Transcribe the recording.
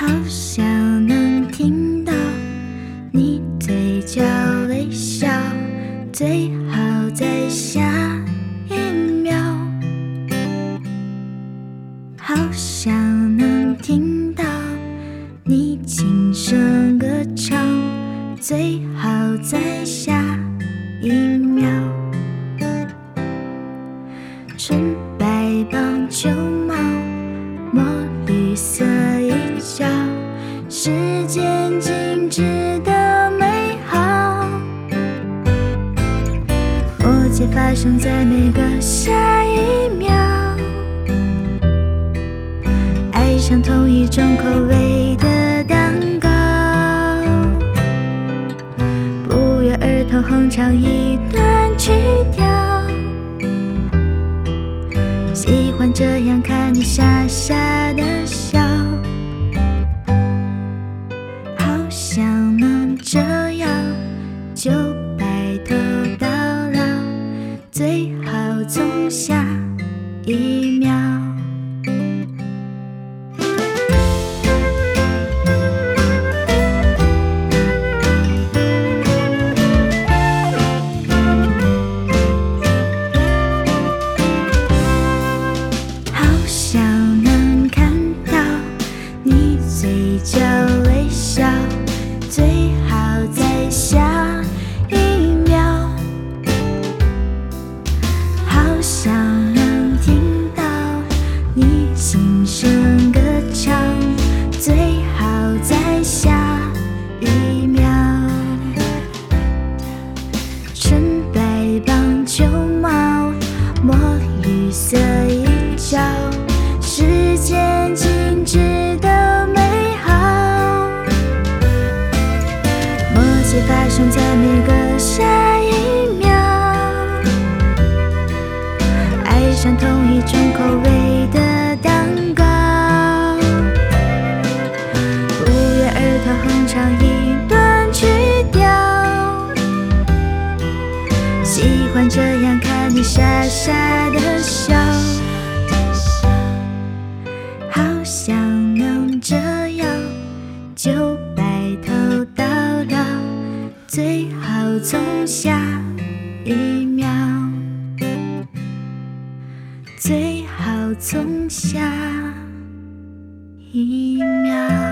好想能听到你嘴角微笑最好在下一秒。好想能听到你轻声歌唱最好在下一秒。纯白棒球默契发生在每个下一秒。爱上同一种口味的蛋糕，不约而同哼唱一段曲调。喜欢这样看你傻傻的笑，好想能这在每个下一秒。爱上同一种口味的蛋糕，不约而同哼唱一段曲调。喜欢这样看你傻傻的笑，好想能这样就，最好从下一秒，最好从下一秒。